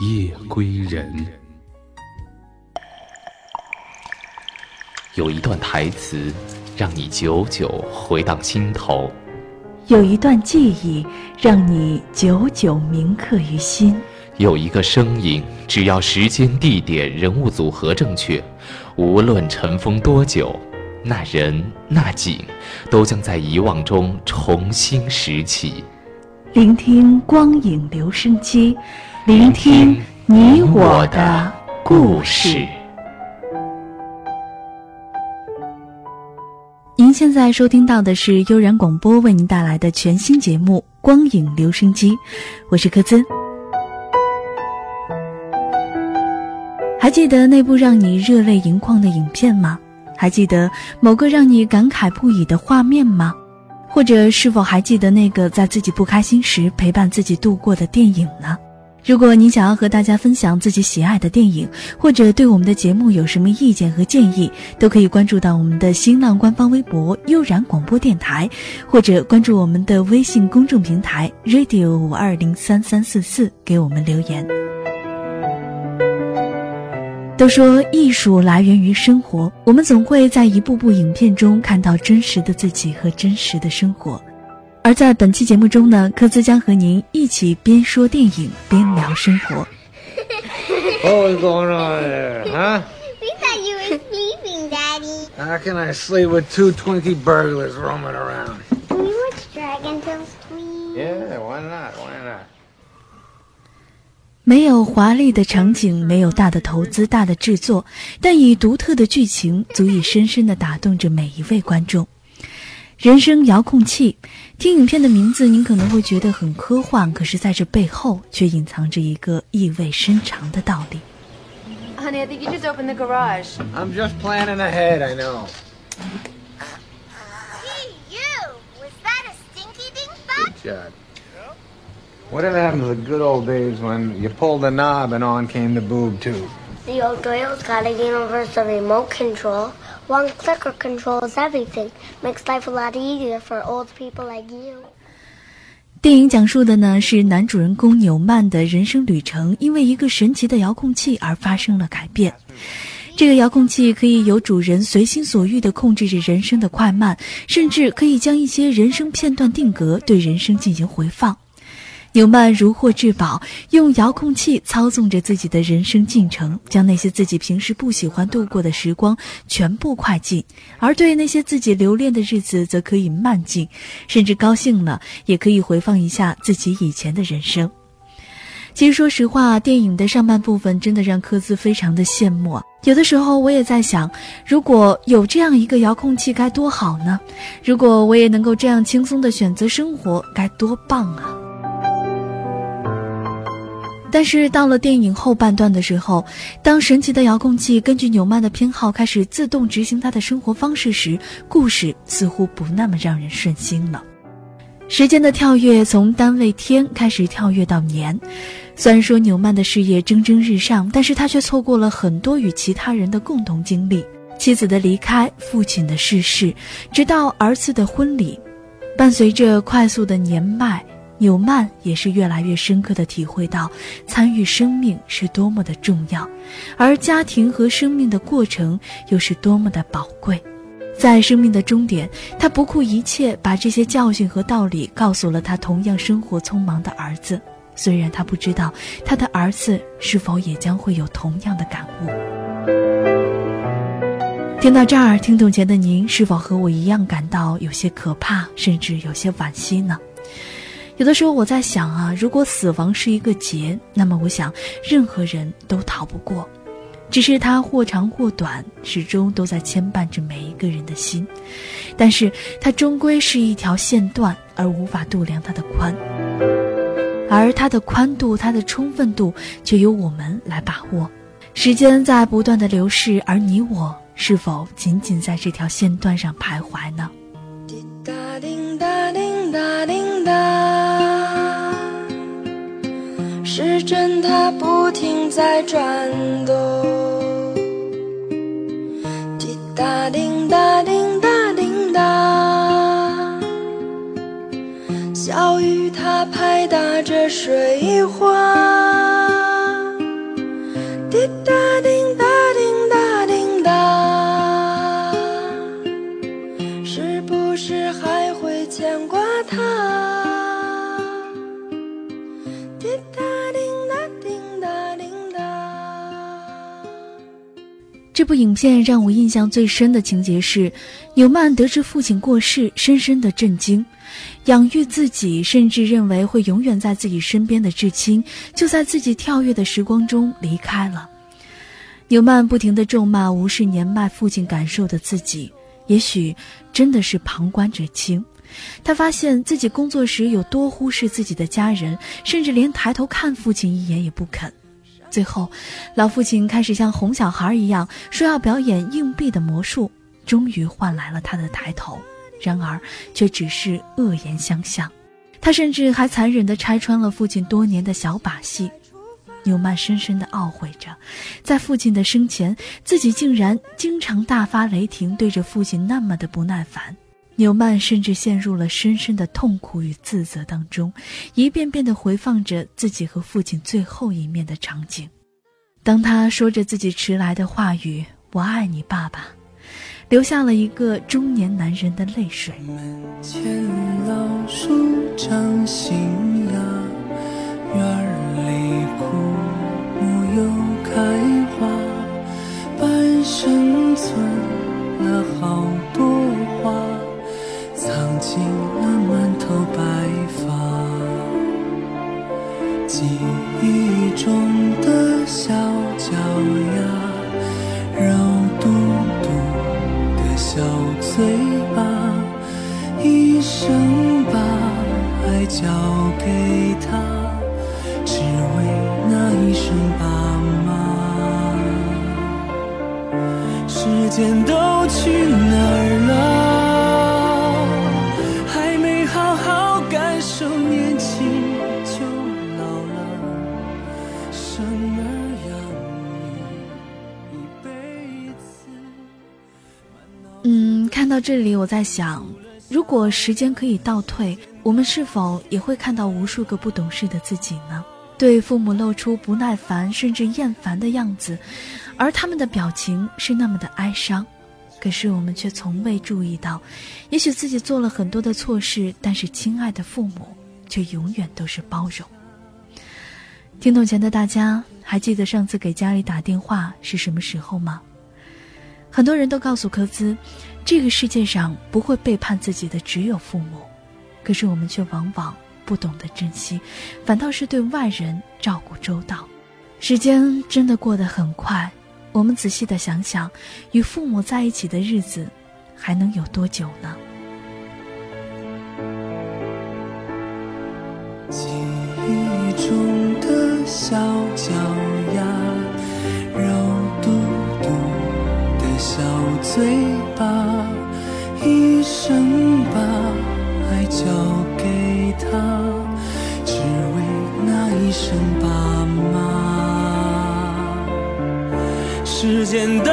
夜归人。有一段台词，让你久久回荡心头；有一段记忆，让你久久铭刻于心；有一个声音，只要时间、地点、人物组合正确，无论尘封多久，那人那景，都将在遗忘中重新拾起。聆听光影留声机，聆听你我的故事。您现在收听到的是悠然广播为您带来的全新节目《光影留声机》，我是柯兹。还记得那部让你热泪盈眶的影片吗？还记得某个让你感慨不已的画面吗？或者是否还记得那个在自己不开心时陪伴自己度过的电影呢？如果您想要和大家分享自己喜爱的电影，或者对我们的节目有什么意见和建议，都可以关注到我们的新浪官方微博“悠然广播电台”，或者关注我们的微信公众平台 “radio 五二零三三四四”给我们留言。都说艺术来源于生活，我们总会在一部部影片中看到真实的自己和真实的生活。而在本期节目中呢，科兹将和您一起边说电影边聊生活。What's going on there, huh? We thought you were sleeping, Daddy. How can I sleep with two Twinkie burglars roaming around? Can we watch Dragon Tales, please? Yeah, why not? Why not? 没有华丽的场景，没有大的投资、大的制作，但以独特的剧情，足以深深的打动着每一位观众。人生遥控器，听影片的名字，您可能会觉得很科幻，可是在这背后却隐藏着一个意味深长的道理。Honey, I think you just opened the garage. I'm just planning ahead, I know. Hey, you! Was that a stinky ding butt? Good job. Whatever happened to the good old days when you pulled the knob and on came the boob tube? The old girl's got a universal remote control. One clicker controls everything. Makes life a lot easier for old people like you. 电影讲述的呢是男主人公纽曼的人生旅程，因为一个神奇的遥控器而发生了改变。这个遥控器可以由主人随心所欲地控制着人生的快慢，甚至可以将一些人生片段定格，对人生进行回放。纽曼如获至宝，用遥控器操纵着自己的人生进程，将那些自己平时不喜欢度过的时光全部快进，而对那些自己留恋的日子则可以慢进，甚至高兴了也可以回放一下自己以前的人生。其实，说实话，电影的上半部分真的让科兹非常的羡慕。有的时候，我也在想，如果有这样一个遥控器该多好呢？如果我也能够这样轻松的选择生活，该多棒啊！但是到了电影后半段的时候，当神奇的遥控器根据纽曼的偏好开始自动执行他的生活方式时，故事似乎不那么让人顺心了。时间的跳跃从单位天开始跳跃到年，虽然说纽曼的事业蒸蒸日上，但是他却错过了很多与其他人的共同经历：妻子的离开，父亲的逝世，直到儿子的婚礼，伴随着快速的年迈。纽曼也是越来越深刻的体会到，参与生命是多么的重要，而家庭和生命的过程又是多么的宝贵。在生命的终点，他不顾一切把这些教训和道理告诉了他同样生活匆忙的儿子，虽然他不知道他的儿子是否也将会有同样的感悟。听到这儿，听懂前的您是否和我一样感到有些可怕，甚至有些惋惜呢？有的时候我在想啊，如果死亡是一个劫，那么我想任何人都逃不过，只是它或长或短，始终都在牵绊着每一个人的心。但是它终归是一条线段，而无法度量它的宽。而它的宽度、它的充分度却由我们来把握。时间在不断的流逝，而你我是否仅仅在这条线段上徘徊呢？滴答叮答叮答叮答，时针它不停在转动。滴答叮答叮答叮答，小雨它拍打着水花。这部影片让我印象最深的情节是，纽曼得知父亲过世，深深的震惊。养育自己，甚至认为会永远在自己身边的至亲，就在自己跳跃的时光中离开了。纽曼不停地咒骂，无视年迈父亲感受的自己，也许真的是旁观者清。他发现自己工作时有多忽视自己的家人，甚至连抬头看父亲一眼也不肯。最后，老父亲开始像哄小孩一样说要表演硬币的魔术，终于换来了他的抬头。然而，却只是恶言相向。他甚至还残忍地拆穿了父亲多年的小把戏。纽曼深深地懊悔着，在父亲的生前，自己竟然经常大发雷霆，对着父亲那么的不耐烦。纽曼甚至陷入了深深的痛苦与自责当中，一遍遍地回放着自己和父亲最后一面的场景。当他说着自己迟来的话语“我爱你，爸爸”。留下了一个中年男人的泪水。门前老树长新芽，院里枯木又开花，半生存了好多时间都去哪儿了？还没好好感受年轻就老了，生儿养女一辈子。嗯，看到这里，我在想，如果时间可以倒退，我们是否也会看到无数个不懂事的自己呢？对父母露出不耐烦甚至厌烦的样子，而他们的表情是那么的哀伤，可是我们却从未注意到，也许自己做了很多的错事，但是亲爱的父母却永远都是包容。听懂前的大家，还记得上次给家里打电话是什么时候吗？很多人都告诉科兹，这个世界上不会背叛自己的只有父母，可是我们却往往不懂得珍惜，反倒是对外人照顾周到。时间真的过得很快，我们仔细的想想，与父母在一起的日子还能有多久呢？记忆中的小脚丫，肉嘟嘟的小嘴巴，一生他，只为那一声爸妈。时间到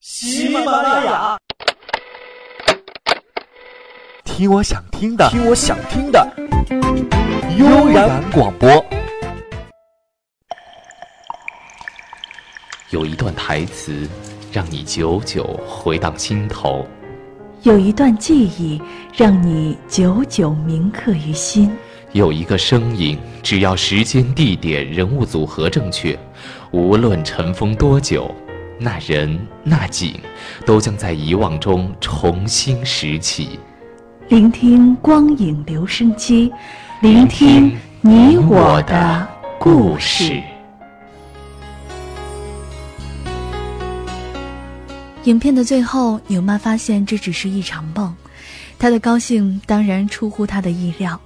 喜马拉雅，听我想听的，听我想听的，悠然广播。有一段台词，让你久久回荡心头；有一段记忆，让你久久铭刻于心；有一个声音，只要时间、地点、人物组合正确，无论尘封多久，那人那景，都将在遗忘中重新拾起。聆听光影留声机，聆听你我的故事。影片的最后，纽曼发现这只是一场梦，他的高兴当然出乎他的意料。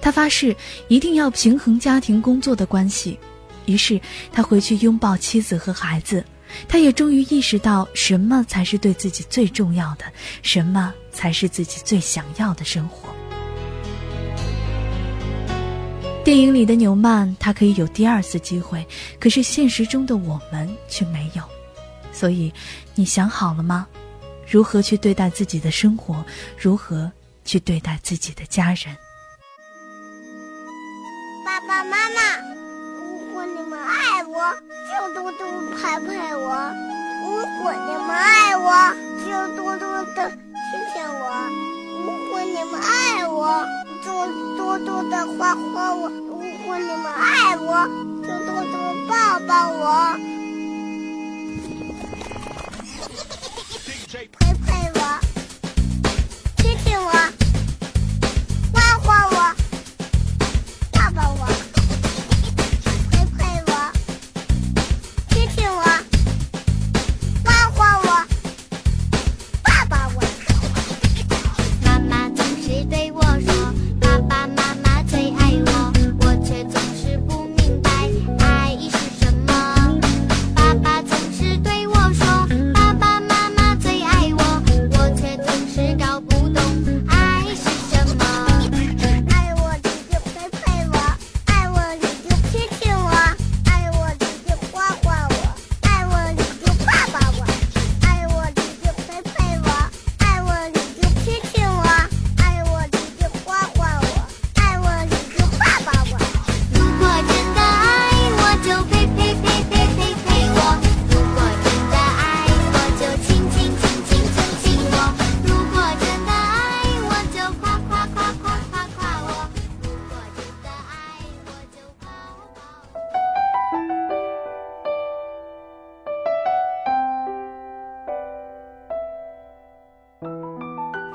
他发誓一定要平衡家庭工作的关系，于是他回去拥抱妻子和孩子。他也终于意识到什么才是对自己最重要的，什么才是自己最想要的生活。电影里的纽曼，他可以有第二次机会，可是现实中的我们却没有。所以，你想好了吗？如何去对待自己的生活？如何去对待自己的家人？爸爸妈妈，我，就多多拍拍我；如果你们爱我，就多多的亲亲我；如果你们爱我，就多多的夸夸我；如果你们爱我，就多多抱抱我。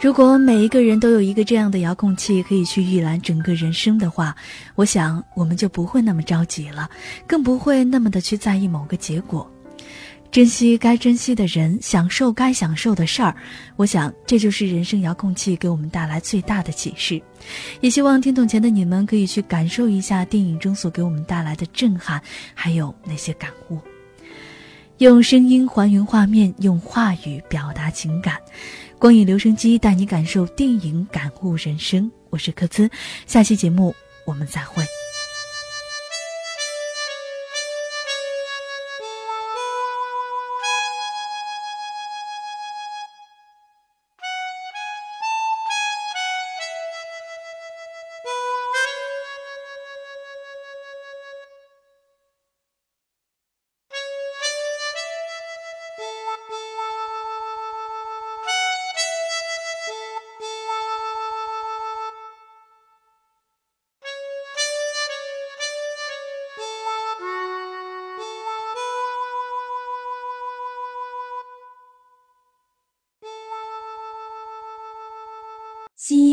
如果每一个人都有一个这样的遥控器，可以去预览整个人生的话，我想我们就不会那么着急了，更不会那么的去在意某个结果，珍惜该珍惜的人，享受该享受的事儿。我想这就是人生遥控器给我们带来最大的启示。也希望听懂前的你们可以去感受一下电影中所给我们带来的震撼，还有那些感悟。用声音还原画面，用话语表达情感。光影留声机带你感受电影，感悟人生。我是柯兹，下期节目我们再会。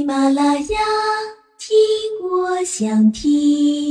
马拉雅，听我想听。